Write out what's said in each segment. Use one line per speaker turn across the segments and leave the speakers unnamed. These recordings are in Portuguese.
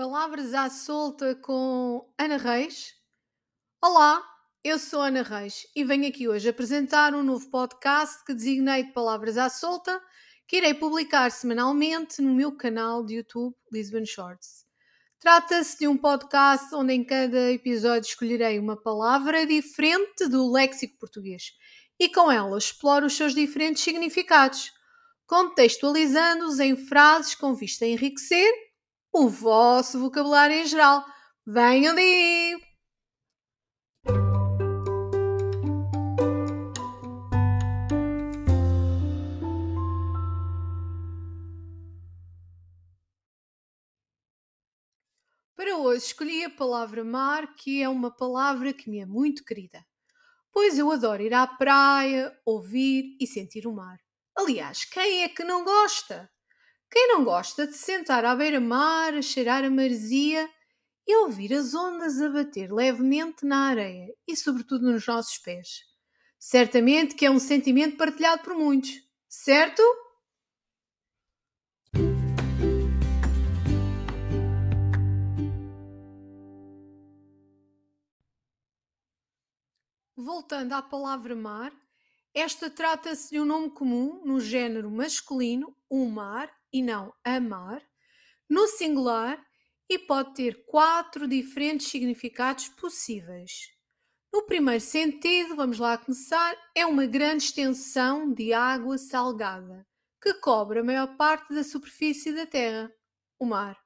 Palavras à solta com Ana Reis. Olá, eu sou Ana Reis e venho aqui hoje apresentar um novo podcast que designei de Palavras à solta, que irei publicar semanalmente no meu canal de YouTube Lisbon Shorts. Trata-se de um podcast onde em cada episódio escolherei uma palavra diferente do léxico português e com ela exploro os seus diferentes significados, contextualizando-os em frases com vista a enriquecer o vosso vocabulário em geral. Venham daí! Para hoje escolhi a palavra mar, que é uma palavra que me é muito querida, pois eu adoro ir à praia, ouvir e sentir o mar. Aliás, quem é que não gosta? Quem não gosta de sentar à beira-mar, a cheirar a maresia e ouvir as ondas a bater levemente na areia e, sobretudo, nos nossos pés? Certamente que é um sentimento partilhado por muitos, certo? Voltando à palavra mar, esta trata-se de um nome comum no género masculino, o mar, e não amar, no singular e pode ter quatro diferentes significados possíveis. No primeiro sentido, vamos lá começar, é uma grande extensão de água salgada que cobre a maior parte da superfície da Terra, o mar.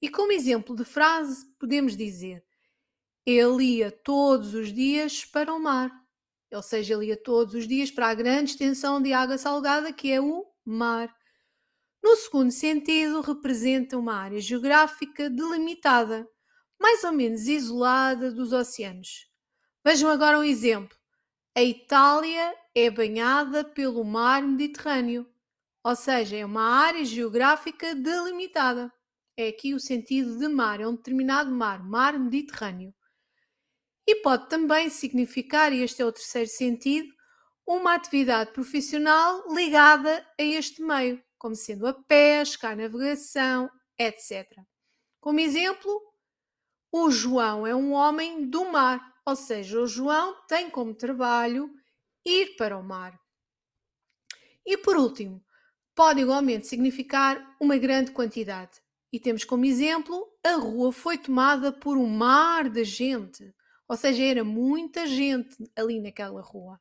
E como exemplo de frase, podemos dizer: Ele ia todos os dias para o mar. Ou seja, ele ia todos os dias para a grande extensão de água salgada que é o mar. No segundo sentido, representa uma área geográfica delimitada, mais ou menos isolada dos oceanos. Vejam agora um exemplo. A Itália é banhada pelo mar Mediterrâneo, ou seja, é uma área geográfica delimitada. É aqui o sentido de mar, é um determinado mar, mar Mediterrâneo. E pode também significar, e este é o terceiro sentido, uma atividade profissional ligada a este meio como sendo a pesca, a navegação, etc. Como exemplo, o João é um homem do mar, ou seja, o João tem como trabalho ir para o mar. E por último, pode igualmente significar uma grande quantidade. E temos como exemplo, a rua foi tomada por um mar de gente, ou seja, era muita gente ali naquela rua.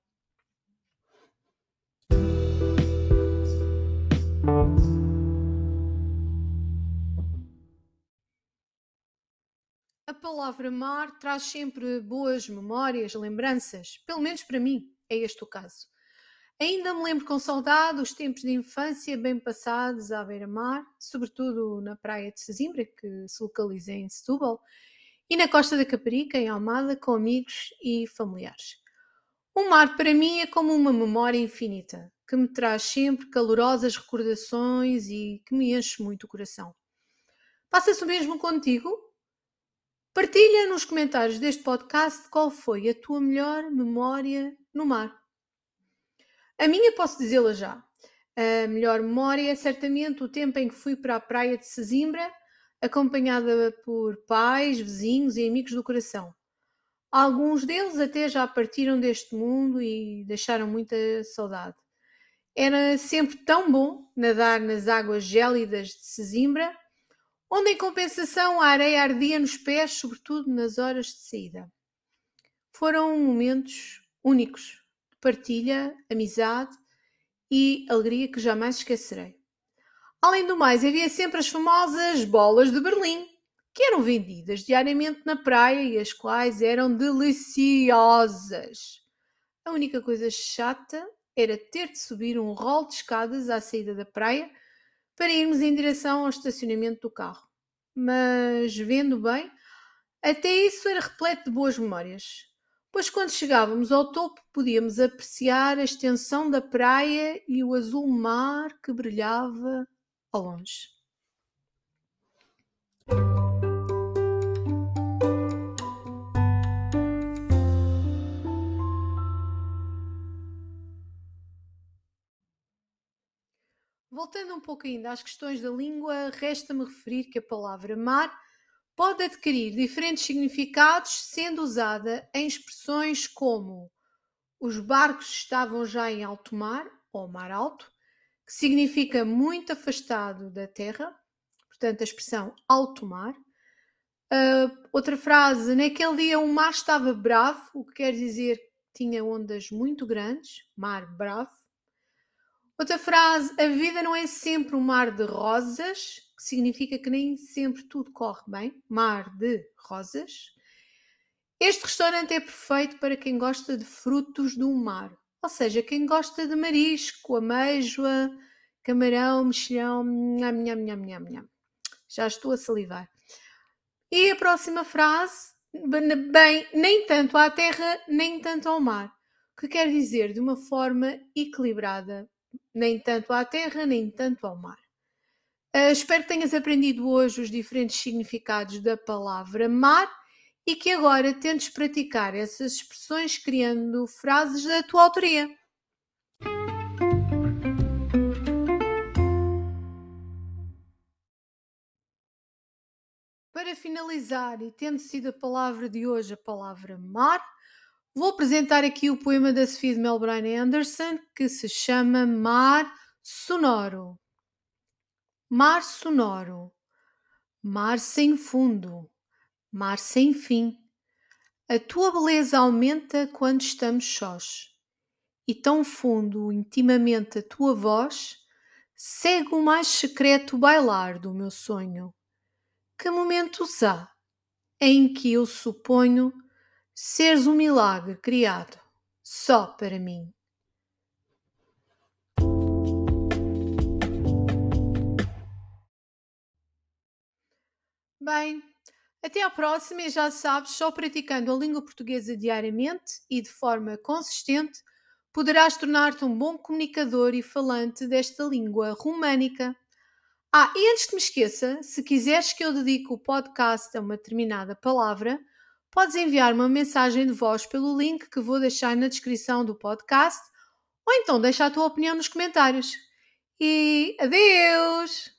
A palavra mar traz sempre boas memórias, lembranças, pelo menos para mim, é este o caso. Ainda me lembro com saudade os tempos de infância bem passados à beira-mar, sobretudo na praia de Sesimbra, que se localiza em Setúbal, e na costa da Caparica, em Almada, com amigos e familiares. O mar para mim é como uma memória infinita, que me traz sempre calorosas recordações e que me enche muito o coração. Passa-se o mesmo contigo? Partilha nos comentários deste podcast qual foi a tua melhor memória no mar. A minha posso dizê-la já. A melhor memória é certamente o tempo em que fui para a praia de Sesimbra, acompanhada por pais, vizinhos e amigos do coração. Alguns deles até já partiram deste mundo e deixaram muita saudade. Era sempre tão bom nadar nas águas gélidas de Sesimbra, onde em compensação a areia ardia nos pés, sobretudo nas horas de saída. Foram momentos únicos de partilha, amizade e alegria que jamais esquecerei. Além do mais, havia sempre as famosas bolas de Berlim, que eram vendidas diariamente na praia e as quais eram deliciosas. A única coisa chata era ter de subir um rol de escadas à saída da praia para irmos em direção ao estacionamento do carro. Mas, vendo bem, até isso era repleto de boas memórias, pois quando chegávamos ao topo podíamos apreciar a extensão da praia e o azul mar que brilhava ao longe. Voltando um pouco ainda às questões da língua, resta-me referir que a palavra mar pode adquirir diferentes significados, sendo usada em expressões como os barcos estavam já em alto mar ou mar alto, que significa muito afastado da terra, portanto, a expressão alto mar. Uh, outra frase, naquele dia o mar estava bravo, o que quer dizer que tinha ondas muito grandes, mar bravo. Outra frase, a vida não é sempre um mar de rosas, que significa que nem sempre tudo corre bem, mar de rosas. Este restaurante é perfeito para quem gosta de frutos do mar, ou seja, quem gosta de marisco, ameijoa, camarão, mexilhão, nham, nham, nham, nham, nham. Já estou a salivar. E a próxima frase, bem, nem tanto à terra, nem tanto ao mar, que quer dizer de uma forma equilibrada, nem tanto à terra, nem tanto ao mar. Uh, espero que tenhas aprendido hoje os diferentes significados da palavra mar e que agora tentes praticar essas expressões criando frases da tua autoria. Para finalizar, e tendo sido a palavra de hoje a palavra mar, vou apresentar aqui o poema da Sofia de Melbourne Anderson que se chama Mar Sonoro. Mar sonoro, mar sem fundo, mar sem fim. A tua beleza aumenta quando estamos sós, e tão fundo intimamente a tua voz segue o mais secreto bailar do meu sonho. Que momentos há em que eu suponho seres um milagre criado só para mim? Bem, até à próxima e já sabes, só praticando a língua portuguesa diariamente e de forma consistente, poderás tornar-te um bom comunicador e falante desta língua românica. Ah, e antes que me esqueça, se quiseres que eu dedique o podcast a uma determinada palavra, podes enviar uma mensagem de voz pelo link que vou deixar na descrição do podcast ou então deixa a tua opinião nos comentários. E adeus!